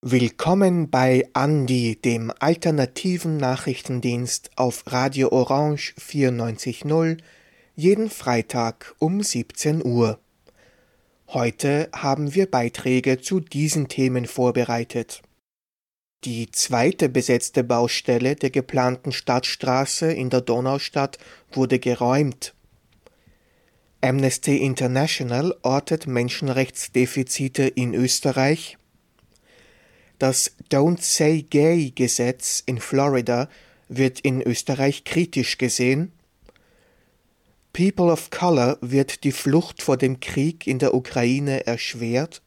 Willkommen bei Andi, dem alternativen Nachrichtendienst auf Radio Orange 94.0, jeden Freitag um 17 Uhr. Heute haben wir Beiträge zu diesen Themen vorbereitet. Die zweite besetzte Baustelle der geplanten Stadtstraße in der Donaustadt wurde geräumt. Amnesty International ortet Menschenrechtsdefizite in Österreich. Das Don't Say Gay Gesetz in Florida wird in Österreich kritisch gesehen. People of Color wird die Flucht vor dem Krieg in der Ukraine erschwert.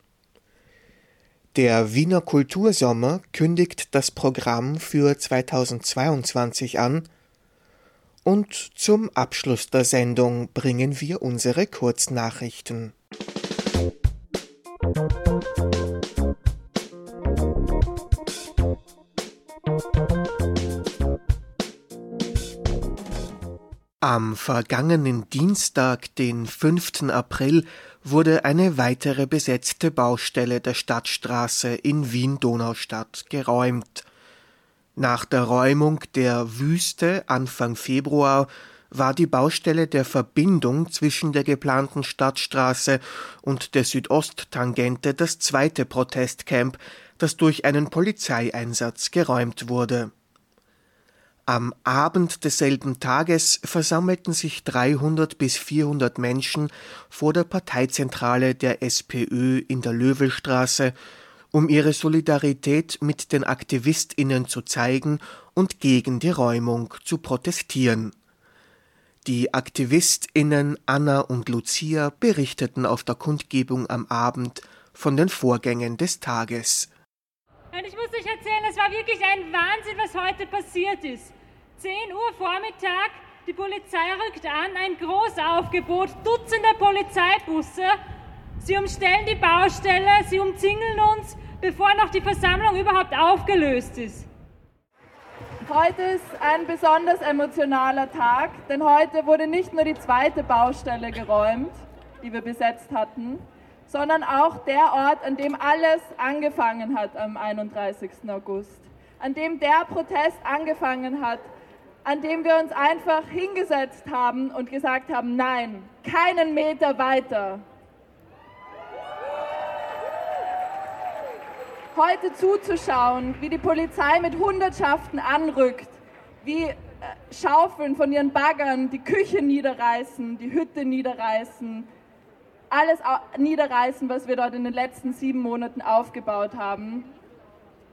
Der Wiener Kultursommer kündigt das Programm für 2022 an. Und zum Abschluss der Sendung bringen wir unsere Kurznachrichten. Am vergangenen Dienstag, den 5. April, wurde eine weitere besetzte Baustelle der Stadtstraße in Wien-Donaustadt geräumt. Nach der Räumung der Wüste Anfang Februar war die Baustelle der Verbindung zwischen der geplanten Stadtstraße und der Südosttangente das zweite Protestcamp, das durch einen Polizeieinsatz geräumt wurde. Am Abend desselben Tages versammelten sich 300 bis 400 Menschen vor der Parteizentrale der SPÖ in der Löwelstraße, um ihre Solidarität mit den Aktivistinnen zu zeigen und gegen die Räumung zu protestieren. Die Aktivistinnen Anna und Lucia berichteten auf der Kundgebung am Abend von den Vorgängen des Tages. Und ich muss euch erzählen, es war wirklich ein Wahnsinn, was heute passiert ist. 10 Uhr Vormittag, die Polizei rückt an, ein Großaufgebot, Dutzende Polizeibusse. Sie umstellen die Baustelle, sie umzingeln uns, bevor noch die Versammlung überhaupt aufgelöst ist. Heute ist ein besonders emotionaler Tag, denn heute wurde nicht nur die zweite Baustelle geräumt, die wir besetzt hatten, sondern auch der Ort, an dem alles angefangen hat am 31. August, an dem der Protest angefangen hat, an dem wir uns einfach hingesetzt haben und gesagt haben, nein, keinen Meter weiter. Heute zuzuschauen, wie die Polizei mit Hundertschaften anrückt, wie äh, Schaufeln von ihren Baggern die Küche niederreißen, die Hütte niederreißen, alles niederreißen, was wir dort in den letzten sieben Monaten aufgebaut haben,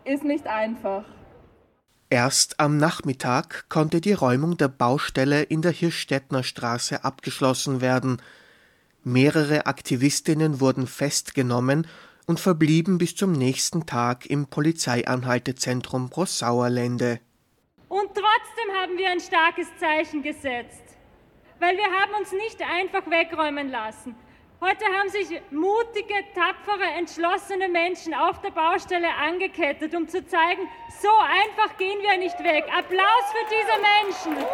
ist nicht einfach. Erst am Nachmittag konnte die Räumung der Baustelle in der Hirschstädtner Straße abgeschlossen werden. Mehrere Aktivistinnen wurden festgenommen und verblieben bis zum nächsten Tag im Polizeianhaltezentrum Brossauerlände. Und trotzdem haben wir ein starkes Zeichen gesetzt, weil wir haben uns nicht einfach wegräumen lassen. Heute haben sich mutige, tapfere, entschlossene Menschen auf der Baustelle angekettet, um zu zeigen, so einfach gehen wir nicht weg. Applaus für diese Menschen.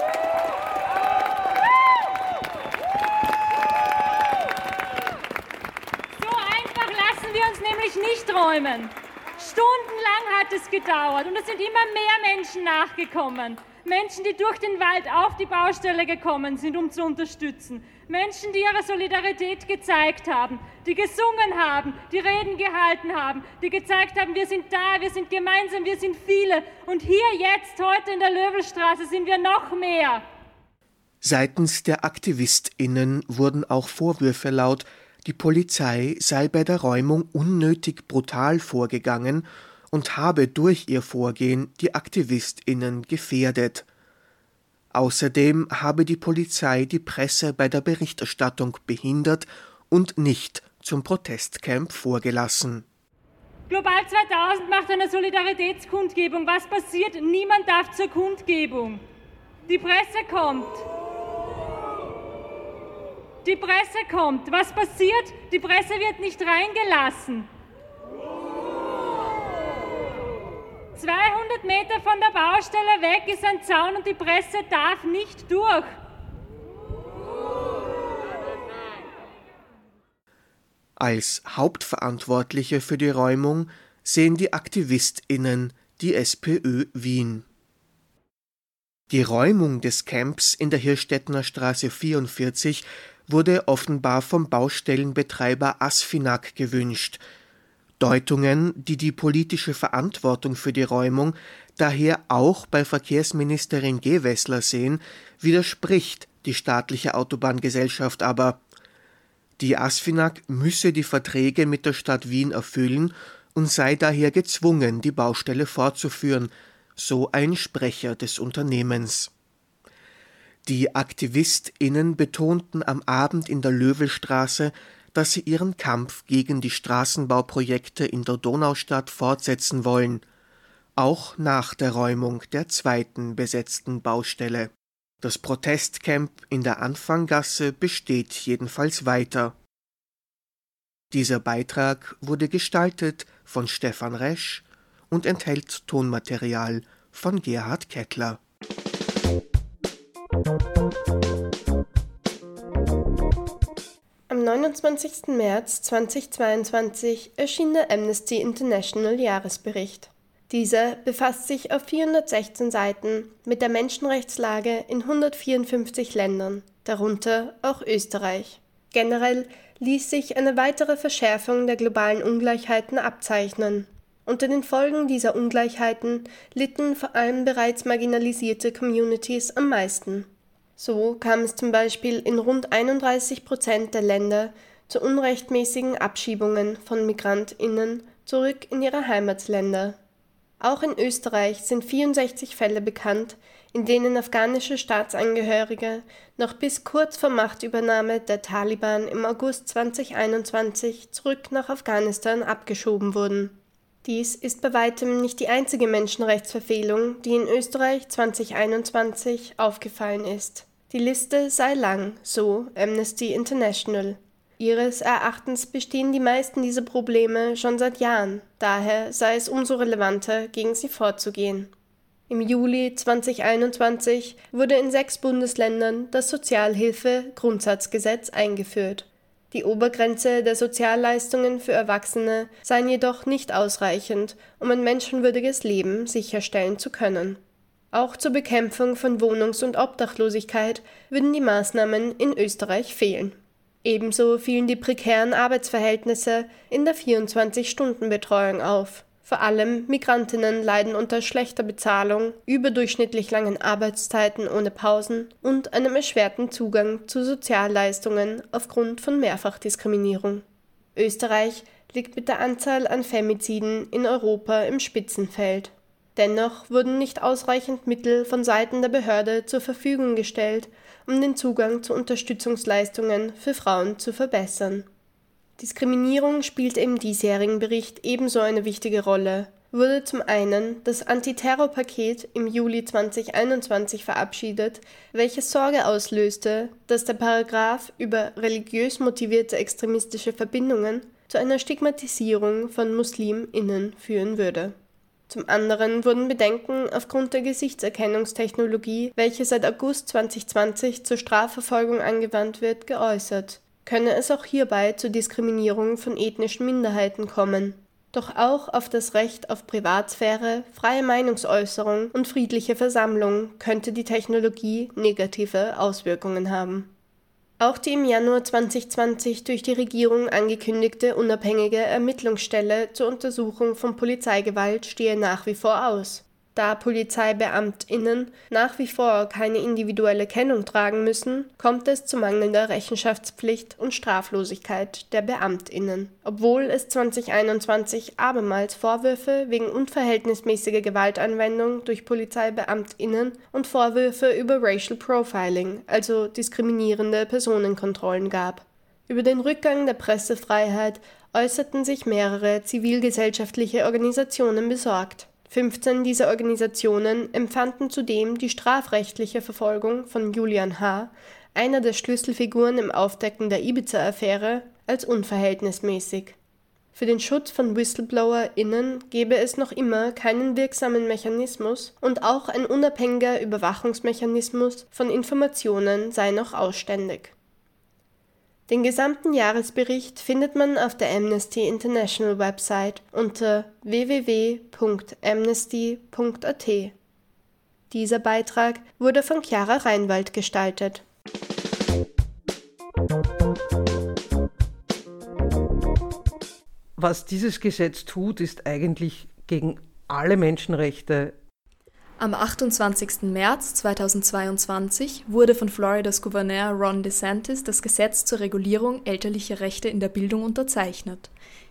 So einfach lassen wir uns nämlich nicht räumen. Stundenlang hat es gedauert und es sind immer mehr Menschen nachgekommen. Menschen, die durch den Wald auf die Baustelle gekommen sind, um zu unterstützen. Menschen, die ihre Solidarität gezeigt haben, die gesungen haben, die Reden gehalten haben, die gezeigt haben, wir sind da, wir sind gemeinsam, wir sind viele. Und hier jetzt, heute in der Löwelstraße, sind wir noch mehr. Seitens der AktivistInnen wurden auch Vorwürfe laut, die Polizei sei bei der Räumung unnötig brutal vorgegangen und habe durch ihr Vorgehen die Aktivistinnen gefährdet. Außerdem habe die Polizei die Presse bei der Berichterstattung behindert und nicht zum Protestcamp vorgelassen. Global 2000 macht eine Solidaritätskundgebung. Was passiert? Niemand darf zur Kundgebung. Die Presse kommt. Die Presse kommt. Was passiert? Die Presse wird nicht reingelassen. 200 Meter von der Baustelle weg ist ein Zaun und die Presse darf nicht durch. Als Hauptverantwortliche für die Räumung sehen die AktivistInnen die SPÖ Wien. Die Räumung des Camps in der Hirschstädtner Straße 44 wurde offenbar vom Baustellenbetreiber Asfinag gewünscht. Deutungen, die die politische Verantwortung für die Räumung daher auch bei Verkehrsministerin Gewessler sehen, widerspricht die staatliche Autobahngesellschaft aber. Die Asfinag müsse die Verträge mit der Stadt Wien erfüllen und sei daher gezwungen, die Baustelle fortzuführen, so ein Sprecher des Unternehmens. Die AktivistInnen betonten am Abend in der Löwelstraße, dass sie ihren Kampf gegen die Straßenbauprojekte in der Donaustadt fortsetzen wollen, auch nach der Räumung der zweiten besetzten Baustelle. Das Protestcamp in der Anfanggasse besteht jedenfalls weiter. Dieser Beitrag wurde gestaltet von Stefan Resch und enthält Tonmaterial von Gerhard Kettler. Am 29. März 2022 erschien der Amnesty International Jahresbericht. Dieser befasst sich auf 416 Seiten mit der Menschenrechtslage in 154 Ländern, darunter auch Österreich. Generell ließ sich eine weitere Verschärfung der globalen Ungleichheiten abzeichnen. Unter den Folgen dieser Ungleichheiten litten vor allem bereits marginalisierte Communities am meisten. So kam es zum Beispiel in rund 31 Prozent der Länder zu unrechtmäßigen Abschiebungen von Migrantinnen zurück in ihre Heimatländer. Auch in Österreich sind 64 Fälle bekannt, in denen afghanische Staatsangehörige noch bis kurz vor Machtübernahme der Taliban im August 2021 zurück nach Afghanistan abgeschoben wurden. Dies ist bei weitem nicht die einzige Menschenrechtsverfehlung, die in Österreich 2021 aufgefallen ist. Die Liste sei lang, so Amnesty International. Ihres Erachtens bestehen die meisten dieser Probleme schon seit Jahren, daher sei es umso relevanter, gegen sie vorzugehen. Im Juli 2021 wurde in sechs Bundesländern das Sozialhilfe-Grundsatzgesetz eingeführt. Die Obergrenze der Sozialleistungen für Erwachsene seien jedoch nicht ausreichend, um ein menschenwürdiges Leben sicherstellen zu können. Auch zur Bekämpfung von Wohnungs- und Obdachlosigkeit würden die Maßnahmen in Österreich fehlen. Ebenso fielen die prekären Arbeitsverhältnisse in der 24-Stunden-Betreuung auf. Vor allem Migrantinnen leiden unter schlechter Bezahlung, überdurchschnittlich langen Arbeitszeiten ohne Pausen und einem erschwerten Zugang zu Sozialleistungen aufgrund von Mehrfachdiskriminierung. Österreich liegt mit der Anzahl an Femiziden in Europa im Spitzenfeld. Dennoch wurden nicht ausreichend Mittel von Seiten der Behörde zur Verfügung gestellt, um den Zugang zu Unterstützungsleistungen für Frauen zu verbessern. Diskriminierung spielte im diesjährigen Bericht ebenso eine wichtige Rolle, wurde zum einen das Antiterrorpaket im Juli 2021 verabschiedet, welches Sorge auslöste, dass der Paragraph über religiös motivierte extremistische Verbindungen zu einer Stigmatisierung von Musliminnen führen würde. Zum anderen wurden Bedenken aufgrund der Gesichtserkennungstechnologie, welche seit August 2020 zur Strafverfolgung angewandt wird, geäußert. Könne es auch hierbei zur Diskriminierung von ethnischen Minderheiten kommen. Doch auch auf das Recht auf Privatsphäre, freie Meinungsäußerung und friedliche Versammlung könnte die Technologie negative Auswirkungen haben. Auch die im Januar 2020 durch die Regierung angekündigte unabhängige Ermittlungsstelle zur Untersuchung von Polizeigewalt stehe nach wie vor aus. Da PolizeibeamtInnen nach wie vor keine individuelle Kennung tragen müssen, kommt es zu mangelnder Rechenschaftspflicht und Straflosigkeit der BeamtInnen. Obwohl es 2021 abermals Vorwürfe wegen unverhältnismäßiger Gewaltanwendung durch PolizeibeamtInnen und Vorwürfe über Racial Profiling, also diskriminierende Personenkontrollen gab. Über den Rückgang der Pressefreiheit äußerten sich mehrere zivilgesellschaftliche Organisationen besorgt. 15 dieser Organisationen empfanden zudem die strafrechtliche Verfolgung von Julian H., einer der Schlüsselfiguren im Aufdecken der Ibiza-Affäre, als unverhältnismäßig. Für den Schutz von WhistleblowerInnen gebe es noch immer keinen wirksamen Mechanismus und auch ein unabhängiger Überwachungsmechanismus von Informationen sei noch ausständig. Den gesamten Jahresbericht findet man auf der Amnesty International Website unter www.amnesty.at. Dieser Beitrag wurde von Chiara Reinwald gestaltet. Was dieses Gesetz tut, ist eigentlich gegen alle Menschenrechte am 28. März 2022 wurde von Floridas Gouverneur Ron DeSantis das Gesetz zur Regulierung elterlicher Rechte in der Bildung unterzeichnet.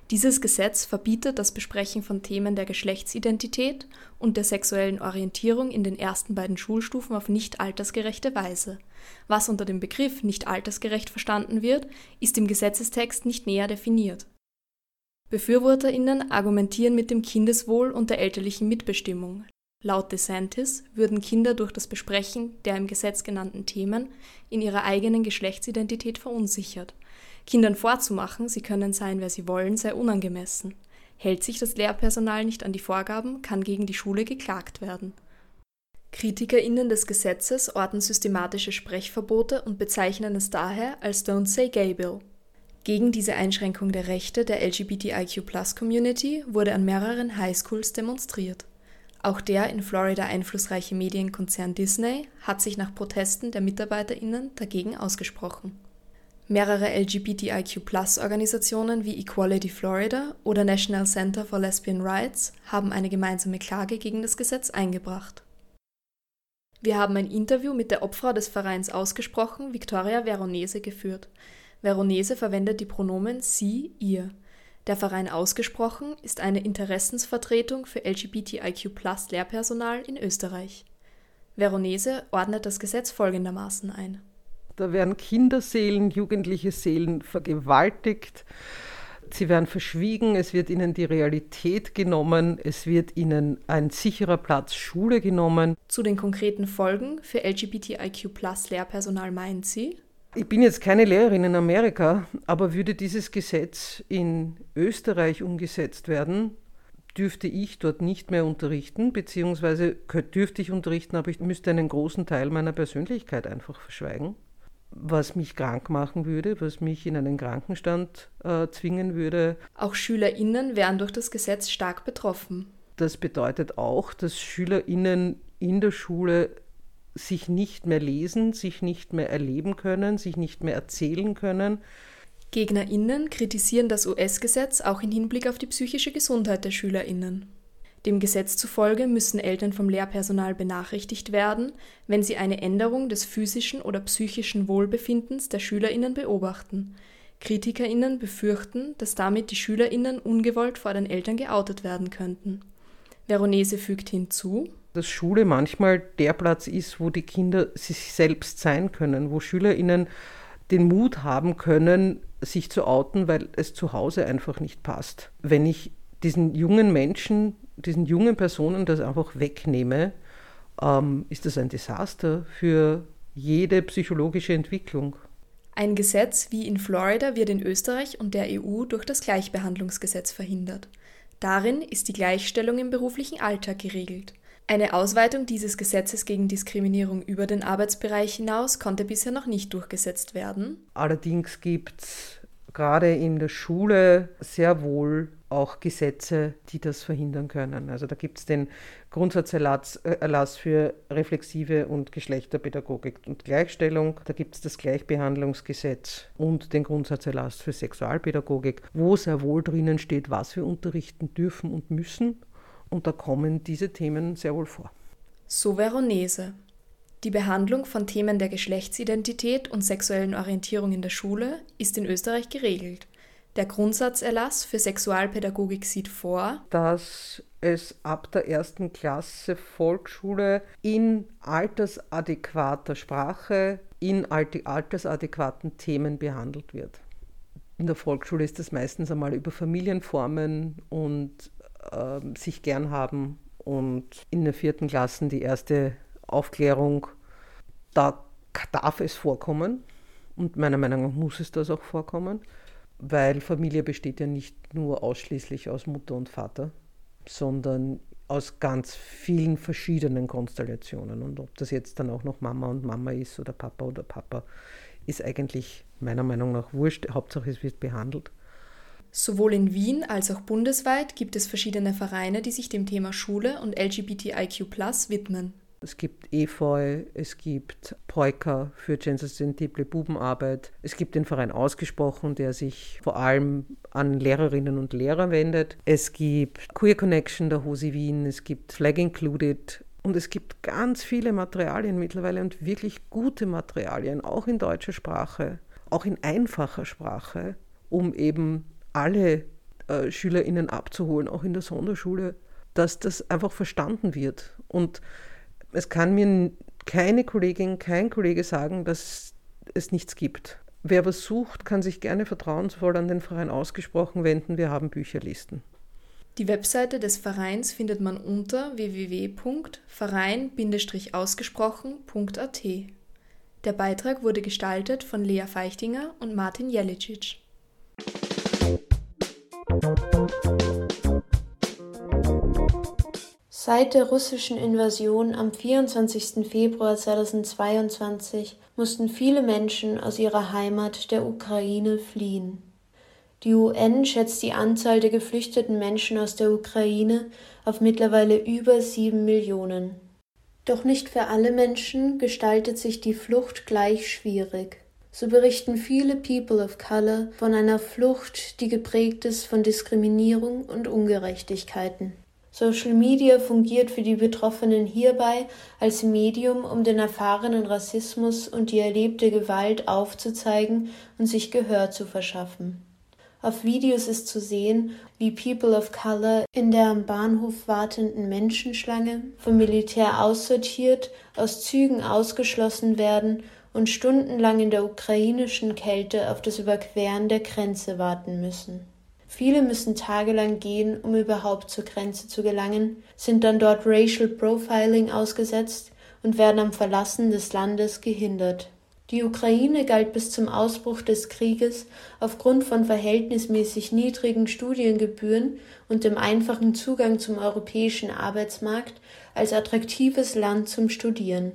Dieses Gesetz verbietet das Besprechen von Themen der Geschlechtsidentität und der sexuellen Orientierung in den ersten beiden Schulstufen auf nicht altersgerechte Weise. Was unter dem Begriff nicht altersgerecht verstanden wird, ist im Gesetzestext nicht näher definiert. Befürworterinnen argumentieren mit dem Kindeswohl und der elterlichen Mitbestimmung. Laut DeSantis würden Kinder durch das Besprechen der im Gesetz genannten Themen in ihrer eigenen Geschlechtsidentität verunsichert. Kindern vorzumachen, sie können sein, wer sie wollen, sei unangemessen. Hält sich das Lehrpersonal nicht an die Vorgaben, kann gegen die Schule geklagt werden. KritikerInnen des Gesetzes orten systematische Sprechverbote und bezeichnen es daher als Don't Say Gay Bill. Gegen diese Einschränkung der Rechte der LGBTIQ-Plus-Community wurde an mehreren Highschools demonstriert. Auch der in Florida einflussreiche Medienkonzern Disney hat sich nach Protesten der MitarbeiterInnen dagegen ausgesprochen. Mehrere LGBTIQ-Organisationen wie Equality Florida oder National Center for Lesbian Rights haben eine gemeinsame Klage gegen das Gesetz eingebracht. Wir haben ein Interview mit der Obfrau des Vereins ausgesprochen, Victoria Veronese, geführt. Veronese verwendet die Pronomen sie, ihr. Der Verein Ausgesprochen ist eine Interessensvertretung für LGBTIQ-Lehrpersonal in Österreich. Veronese ordnet das Gesetz folgendermaßen ein. Da werden Kinderseelen, jugendliche Seelen vergewaltigt, sie werden verschwiegen, es wird ihnen die Realität genommen, es wird ihnen ein sicherer Platz Schule genommen. Zu den konkreten Folgen für LGBTIQ-Lehrpersonal meint sie, ich bin jetzt keine Lehrerin in Amerika, aber würde dieses Gesetz in Österreich umgesetzt werden, dürfte ich dort nicht mehr unterrichten, beziehungsweise dürfte ich unterrichten, aber ich müsste einen großen Teil meiner Persönlichkeit einfach verschweigen, was mich krank machen würde, was mich in einen Krankenstand äh, zwingen würde. Auch Schülerinnen wären durch das Gesetz stark betroffen. Das bedeutet auch, dass Schülerinnen in der Schule sich nicht mehr lesen, sich nicht mehr erleben können, sich nicht mehr erzählen können. Gegnerinnen kritisieren das US-Gesetz auch im Hinblick auf die psychische Gesundheit der Schülerinnen. Dem Gesetz zufolge müssen Eltern vom Lehrpersonal benachrichtigt werden, wenn sie eine Änderung des physischen oder psychischen Wohlbefindens der Schülerinnen beobachten. Kritikerinnen befürchten, dass damit die Schülerinnen ungewollt vor den Eltern geoutet werden könnten. Veronese fügt hinzu, dass Schule manchmal der Platz ist, wo die Kinder sich selbst sein können, wo SchülerInnen den Mut haben können, sich zu outen, weil es zu Hause einfach nicht passt. Wenn ich diesen jungen Menschen, diesen jungen Personen das einfach wegnehme, ähm, ist das ein Desaster für jede psychologische Entwicklung. Ein Gesetz wie in Florida wird in Österreich und der EU durch das Gleichbehandlungsgesetz verhindert. Darin ist die Gleichstellung im beruflichen Alltag geregelt. Eine Ausweitung dieses Gesetzes gegen Diskriminierung über den Arbeitsbereich hinaus konnte bisher noch nicht durchgesetzt werden. Allerdings gibt es gerade in der Schule sehr wohl auch Gesetze, die das verhindern können. Also da gibt es den Grundsatzerlass äh, für reflexive und Geschlechterpädagogik und Gleichstellung. Da gibt es das Gleichbehandlungsgesetz und den Grundsatzerlass für Sexualpädagogik, wo sehr wohl drinnen steht, was wir unterrichten dürfen und müssen und da kommen diese Themen sehr wohl vor. So Veronese. Die Behandlung von Themen der Geschlechtsidentität und sexuellen Orientierung in der Schule ist in Österreich geregelt. Der Grundsatzerlass für Sexualpädagogik sieht vor, dass es ab der ersten Klasse Volksschule in altersadäquater Sprache, in altersadäquaten Themen behandelt wird. In der Volksschule ist das meistens einmal über Familienformen und äh, sich gern haben und in der vierten Klasse die erste Aufklärung, da darf es vorkommen und meiner Meinung nach muss es das auch vorkommen. weil Familie besteht ja nicht nur ausschließlich aus Mutter und Vater, sondern aus ganz vielen verschiedenen Konstellationen. Und ob das jetzt dann auch noch Mama und Mama ist oder Papa oder Papa, ist eigentlich meiner Meinung nach wurscht. Hauptsache es wird behandelt. Sowohl in Wien als auch bundesweit gibt es verschiedene Vereine, die sich dem Thema Schule und LGBTIQ widmen. Es gibt Efeu, es gibt Poika für gendersensible Bubenarbeit. Es gibt den Verein Ausgesprochen, der sich vor allem an Lehrerinnen und Lehrer wendet. Es gibt Queer Connection der Hosi Wien, es gibt Flag Included und es gibt ganz viele Materialien mittlerweile und wirklich gute Materialien, auch in deutscher Sprache, auch in einfacher Sprache, um eben alle äh, SchülerInnen abzuholen, auch in der Sonderschule, dass das einfach verstanden wird. Und es kann mir keine Kollegin, kein Kollege sagen, dass es nichts gibt. Wer was sucht, kann sich gerne vertrauensvoll an den Verein ausgesprochen wenden. Wir haben Bücherlisten. Die Webseite des Vereins findet man unter www.verein-ausgesprochen.at. Der Beitrag wurde gestaltet von Lea Feichtinger und Martin Jelicic. Seit der russischen Invasion am 24. Februar 2022 mussten viele Menschen aus ihrer Heimat der Ukraine fliehen. Die UN schätzt die Anzahl der geflüchteten Menschen aus der Ukraine auf mittlerweile über sieben Millionen. Doch nicht für alle Menschen gestaltet sich die Flucht gleich schwierig. So berichten viele People of Color von einer Flucht, die geprägt ist von Diskriminierung und Ungerechtigkeiten. Social Media fungiert für die Betroffenen hierbei als Medium, um den erfahrenen Rassismus und die erlebte Gewalt aufzuzeigen und sich Gehör zu verschaffen. Auf Videos ist zu sehen, wie People of Color in der am Bahnhof wartenden Menschenschlange vom Militär aussortiert, aus Zügen ausgeschlossen werden und stundenlang in der ukrainischen Kälte auf das Überqueren der Grenze warten müssen. Viele müssen tagelang gehen, um überhaupt zur Grenze zu gelangen, sind dann dort Racial Profiling ausgesetzt und werden am Verlassen des Landes gehindert. Die Ukraine galt bis zum Ausbruch des Krieges aufgrund von verhältnismäßig niedrigen Studiengebühren und dem einfachen Zugang zum europäischen Arbeitsmarkt als attraktives Land zum Studieren.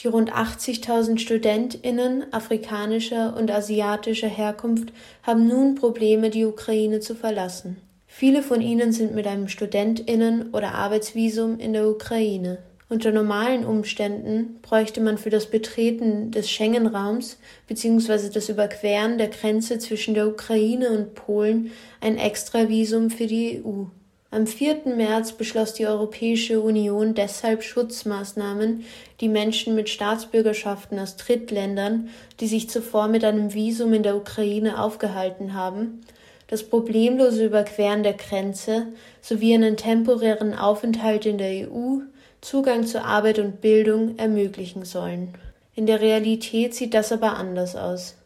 Die rund 80.000 Studentinnen afrikanischer und asiatischer Herkunft haben nun Probleme, die Ukraine zu verlassen. Viele von ihnen sind mit einem Studentinnen- oder Arbeitsvisum in der Ukraine. Unter normalen Umständen bräuchte man für das Betreten des Schengen-Raums bzw. das Überqueren der Grenze zwischen der Ukraine und Polen ein Extravisum für die EU. Am 4. März beschloss die Europäische Union deshalb Schutzmaßnahmen, die Menschen mit Staatsbürgerschaften aus Drittländern, die sich zuvor mit einem Visum in der Ukraine aufgehalten haben, das problemlose Überqueren der Grenze sowie einen temporären Aufenthalt in der EU, Zugang zu Arbeit und Bildung ermöglichen sollen. In der Realität sieht das aber anders aus.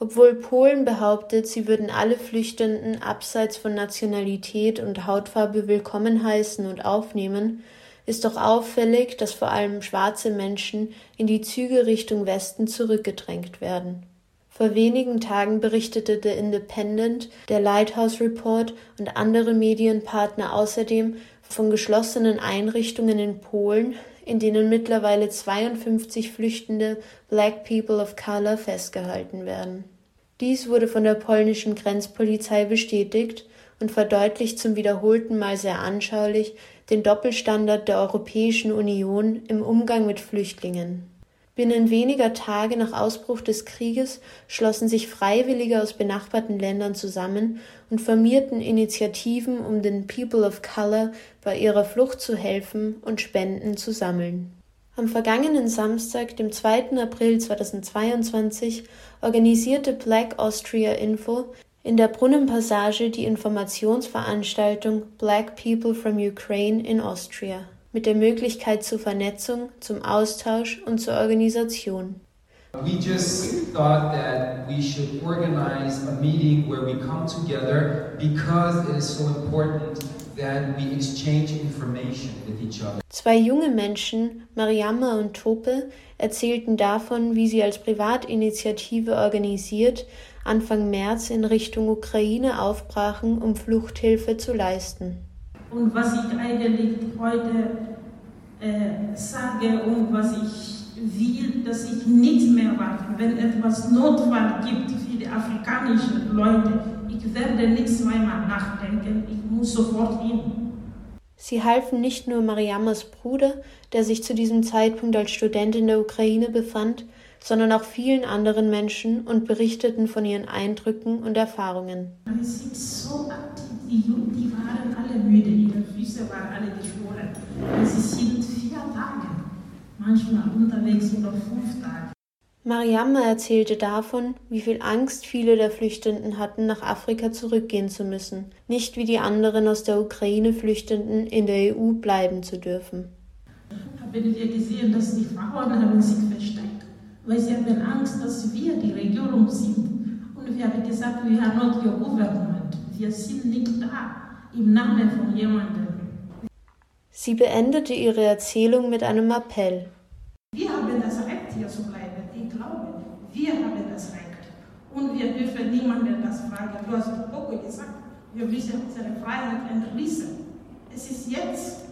Obwohl Polen behauptet, sie würden alle Flüchtenden abseits von Nationalität und Hautfarbe willkommen heißen und aufnehmen, ist doch auffällig, dass vor allem schwarze Menschen in die Züge Richtung Westen zurückgedrängt werden. Vor wenigen Tagen berichtete The Independent, der Lighthouse Report und andere Medienpartner außerdem von geschlossenen Einrichtungen in Polen, in denen mittlerweile 52 flüchtende Black People of Color festgehalten werden. Dies wurde von der polnischen Grenzpolizei bestätigt und verdeutlicht zum wiederholten Mal sehr anschaulich den Doppelstandard der Europäischen Union im Umgang mit Flüchtlingen. Binnen weniger Tage nach Ausbruch des Krieges schlossen sich Freiwillige aus benachbarten Ländern zusammen und formierten Initiativen, um den People of Color bei ihrer Flucht zu helfen und Spenden zu sammeln. Am vergangenen Samstag, dem 2. April 2022, organisierte Black Austria Info in der Brunnenpassage die Informationsveranstaltung Black People from Ukraine in Austria mit der Möglichkeit zur Vernetzung, zum Austausch und zur Organisation. We just thought that we should organize a meeting where we come together because it is so important then we exchange information with each other. Zwei junge Menschen, Mariamma und Tope, erzählten davon, wie sie als Privatinitiative organisiert Anfang März in Richtung Ukraine aufbrachen, um Fluchthilfe zu leisten. Und was ich eigentlich heute äh, sage und was ich will, dass ich nicht mehr warte, wenn etwas Notfall gibt für die afrikanischen Leute, ich werde nicht zweimal nachdenken, ich muss sofort hin. Sie halfen nicht nur Mariammas Bruder, der sich zu diesem Zeitpunkt als Student in der Ukraine befand, sondern auch vielen anderen Menschen und berichteten von ihren Eindrücken und Erfahrungen. Sie sind so aktiv, die, die waren alle müde, ihre Füße waren alle geschworen. Sie sind vier Tage, manchmal unterwegs oder fünf Tage. Mariamma erzählte davon, wie viel Angst viele der Flüchtenden hatten, nach Afrika zurückgehen zu müssen, nicht wie die anderen aus der Ukraine Flüchtenden in der EU bleiben zu dürfen. Haben wir gesehen, dass die Frauen haben sich versteckt, weil sie haben Angst, dass wir die Regierung sind. Und wir haben gesagt, we are not your government. Wir sind nicht da im Namen von jemandem. Sie beendete ihre Erzählung mit einem Appell. Wir haben das Recht, hier zu bleiben. Ich glaube, wir haben das Recht. Und wir dürfen niemanden das fragen. Du hast Poco gesagt, wir müssen unsere Freiheit entrissen. Es ist jetzt.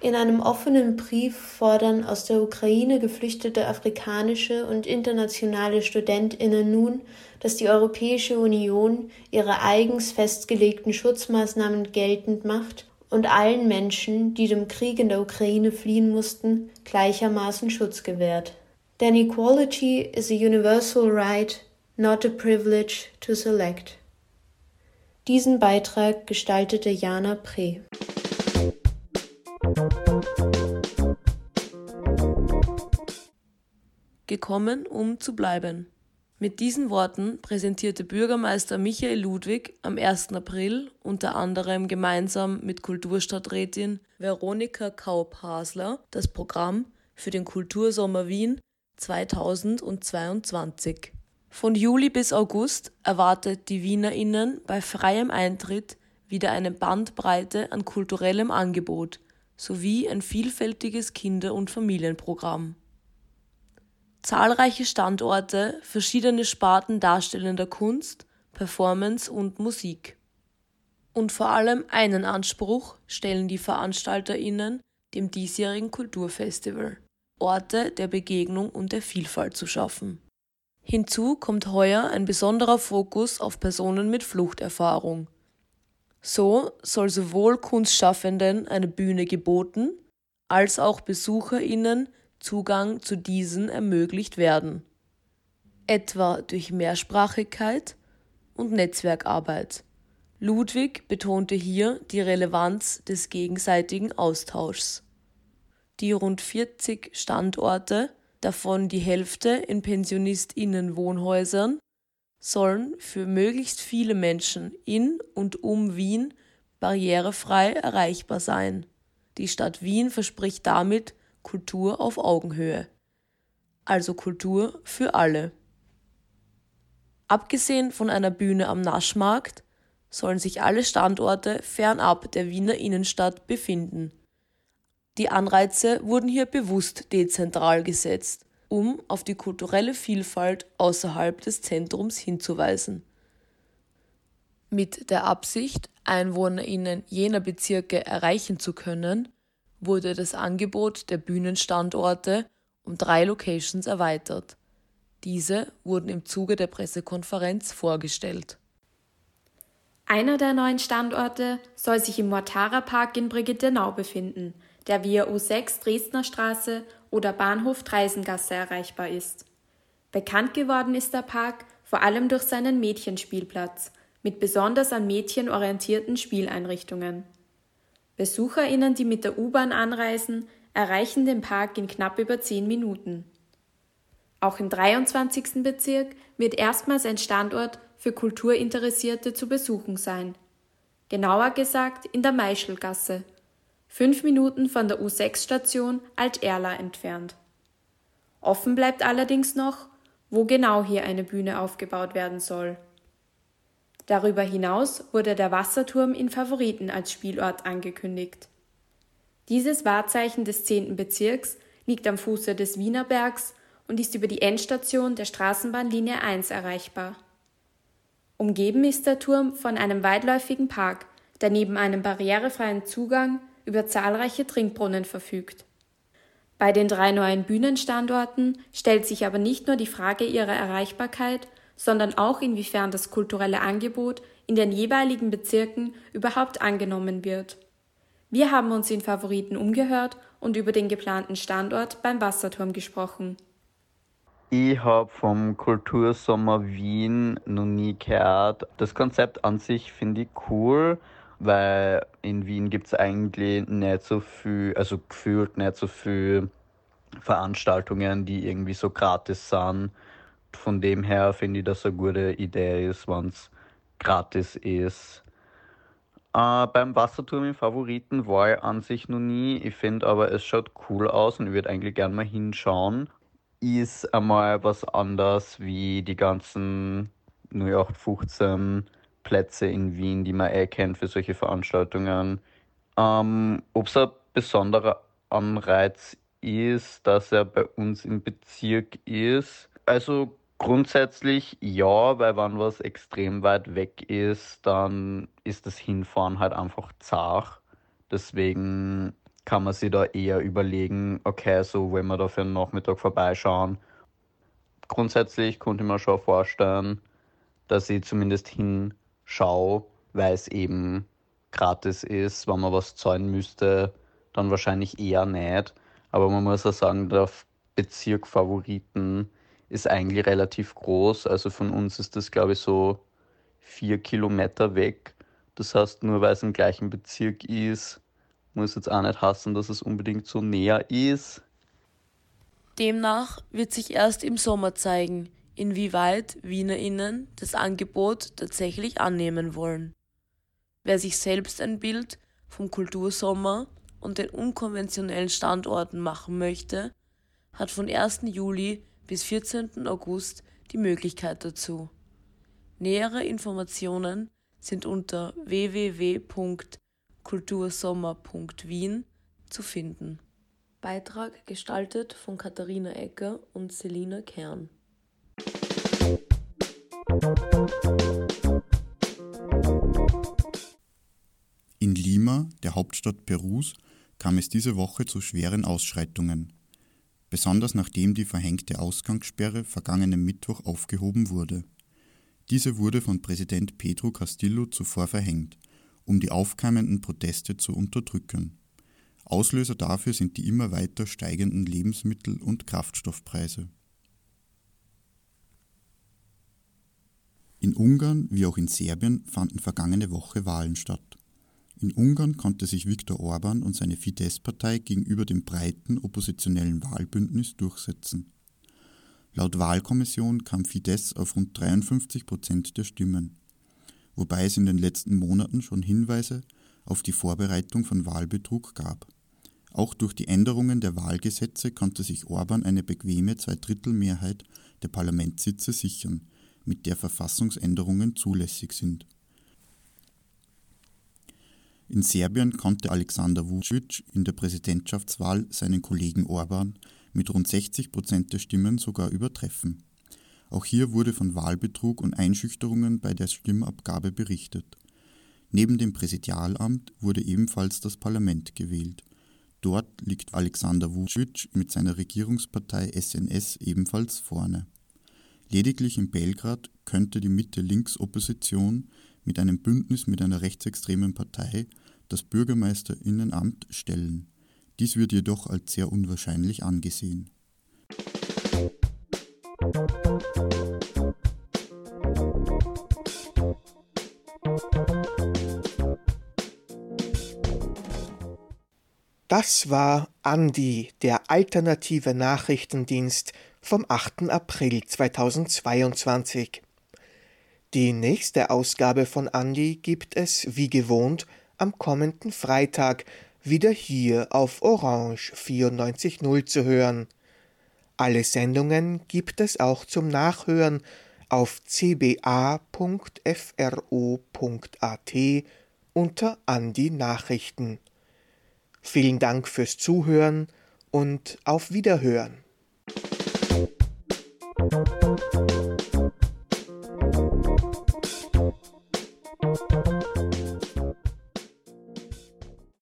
In einem offenen Brief fordern aus der Ukraine geflüchtete afrikanische und internationale Studentinnen nun, dass die Europäische Union ihre eigens festgelegten Schutzmaßnahmen geltend macht und allen Menschen, die dem Krieg in der Ukraine fliehen mussten, gleichermaßen Schutz gewährt. Denn equality is a universal right, not a privilege to select. Diesen Beitrag gestaltete Jana Pre. Gekommen, um zu bleiben. Mit diesen Worten präsentierte Bürgermeister Michael Ludwig am 1. April unter anderem gemeinsam mit Kulturstadträtin Veronika Kaup-Hasler das Programm für den Kultursommer Wien 2022. Von Juli bis August erwartet die WienerInnen bei freiem Eintritt wieder eine Bandbreite an kulturellem Angebot sowie ein vielfältiges Kinder- und Familienprogramm. Zahlreiche Standorte, verschiedene Sparten darstellender Kunst, Performance und Musik. Und vor allem einen Anspruch stellen die VeranstalterInnen dem diesjährigen Kulturfestival, Orte der Begegnung und der Vielfalt zu schaffen. Hinzu kommt heuer ein besonderer Fokus auf Personen mit Fluchterfahrung. So soll sowohl Kunstschaffenden eine Bühne geboten, als auch BesucherInnen Zugang zu diesen ermöglicht werden, etwa durch Mehrsprachigkeit und Netzwerkarbeit. Ludwig betonte hier die Relevanz des gegenseitigen Austauschs. Die rund 40 Standorte, davon die Hälfte in Pensionistinnen-Wohnhäusern, sollen für möglichst viele Menschen in und um Wien barrierefrei erreichbar sein. Die Stadt Wien verspricht damit Kultur auf Augenhöhe. Also Kultur für alle. Abgesehen von einer Bühne am Naschmarkt sollen sich alle Standorte fernab der Wiener Innenstadt befinden. Die Anreize wurden hier bewusst dezentral gesetzt, um auf die kulturelle Vielfalt außerhalb des Zentrums hinzuweisen. Mit der Absicht, Einwohnerinnen jener Bezirke erreichen zu können, wurde das Angebot der Bühnenstandorte um drei Locations erweitert. Diese wurden im Zuge der Pressekonferenz vorgestellt. Einer der neuen Standorte soll sich im Mortara Park in Brigittenau befinden, der via U6 Dresdner Straße oder Bahnhof Dreisengasse erreichbar ist. Bekannt geworden ist der Park vor allem durch seinen Mädchenspielplatz mit besonders an Mädchen orientierten Spieleinrichtungen. BesucherInnen, die mit der U-Bahn anreisen, erreichen den Park in knapp über zehn Minuten. Auch im 23. Bezirk wird erstmals ein Standort für Kulturinteressierte zu besuchen sein. Genauer gesagt in der Meischelgasse, fünf Minuten von der U6-Station Alt-Erla entfernt. Offen bleibt allerdings noch, wo genau hier eine Bühne aufgebaut werden soll. Darüber hinaus wurde der Wasserturm in Favoriten als Spielort angekündigt. Dieses Wahrzeichen des 10. Bezirks liegt am Fuße des Wienerbergs und ist über die Endstation der Straßenbahnlinie 1 erreichbar. Umgeben ist der Turm von einem weitläufigen Park, der neben einem barrierefreien Zugang über zahlreiche Trinkbrunnen verfügt. Bei den drei neuen Bühnenstandorten stellt sich aber nicht nur die Frage ihrer Erreichbarkeit, sondern auch inwiefern das kulturelle Angebot in den jeweiligen Bezirken überhaupt angenommen wird. Wir haben uns in Favoriten umgehört und über den geplanten Standort beim Wasserturm gesprochen. Ich habe vom Kultursommer Wien noch nie gehört. Das Konzept an sich finde ich cool, weil in Wien gibt es eigentlich nicht so viel, also gefühlt nicht so viel Veranstaltungen, die irgendwie so gratis sind. Von dem her finde ich, dass eine gute Idee ist, wenn es gratis ist. Äh, beim Wasserturm im Favoriten war ich an sich noch nie. Ich finde aber, es schaut cool aus und ich würde eigentlich gerne mal hinschauen ist einmal was anderes wie die ganzen 0815 Plätze in Wien, die man eh kennt für solche Veranstaltungen. Ähm, Ob es ein besonderer Anreiz ist, dass er bei uns im Bezirk ist. Also grundsätzlich ja, weil wenn was extrem weit weg ist, dann ist das Hinfahren halt einfach zart. Deswegen kann man sich da eher überlegen, okay, so wollen wir da für einen Nachmittag vorbeischauen. Grundsätzlich konnte ich mir schon vorstellen, dass ich zumindest hinschaue, weil es eben gratis ist. Wenn man was zahlen müsste, dann wahrscheinlich eher nicht. Aber man muss auch sagen, der Bezirk Favoriten ist eigentlich relativ groß. Also von uns ist das, glaube ich, so vier Kilometer weg. Das heißt, nur weil es im gleichen Bezirk ist, muss jetzt auch nicht hassen, dass es unbedingt so näher ist. Demnach wird sich erst im Sommer zeigen, inwieweit WienerInnen das Angebot tatsächlich annehmen wollen. Wer sich selbst ein Bild vom Kultursommer und den unkonventionellen Standorten machen möchte, hat von 1. Juli bis 14. August die Möglichkeit dazu. Nähere Informationen sind unter www kultursommer.wien zu finden. Beitrag gestaltet von Katharina Ecker und Selina Kern. In Lima, der Hauptstadt Perus, kam es diese Woche zu schweren Ausschreitungen. Besonders nachdem die verhängte Ausgangssperre vergangenen Mittwoch aufgehoben wurde. Diese wurde von Präsident Pedro Castillo zuvor verhängt um die aufkeimenden Proteste zu unterdrücken. Auslöser dafür sind die immer weiter steigenden Lebensmittel- und Kraftstoffpreise. In Ungarn wie auch in Serbien fanden vergangene Woche Wahlen statt. In Ungarn konnte sich Viktor Orban und seine Fidesz-Partei gegenüber dem breiten oppositionellen Wahlbündnis durchsetzen. Laut Wahlkommission kam Fidesz auf rund 53 Prozent der Stimmen wobei es in den letzten Monaten schon Hinweise auf die Vorbereitung von Wahlbetrug gab. Auch durch die Änderungen der Wahlgesetze konnte sich Orban eine bequeme Zweidrittelmehrheit der Parlamentssitze sichern, mit der Verfassungsänderungen zulässig sind. In Serbien konnte Alexander Vucic in der Präsidentschaftswahl seinen Kollegen Orban mit rund 60 Prozent der Stimmen sogar übertreffen. Auch hier wurde von Wahlbetrug und Einschüchterungen bei der Stimmabgabe berichtet. Neben dem Präsidialamt wurde ebenfalls das Parlament gewählt. Dort liegt Alexander Vucic mit seiner Regierungspartei SNS ebenfalls vorne. Lediglich in Belgrad könnte die Mitte-Links-Opposition mit einem Bündnis mit einer rechtsextremen Partei das Bürgermeisterinnenamt stellen. Dies wird jedoch als sehr unwahrscheinlich angesehen. Das war Andi, der alternative Nachrichtendienst vom 8. April 2022. Die nächste Ausgabe von Andi gibt es, wie gewohnt, am kommenden Freitag wieder hier auf Orange 94.0 zu hören. Alle Sendungen gibt es auch zum Nachhören auf cba.fro.at unter Andi Nachrichten. Vielen Dank fürs Zuhören und auf Wiederhören.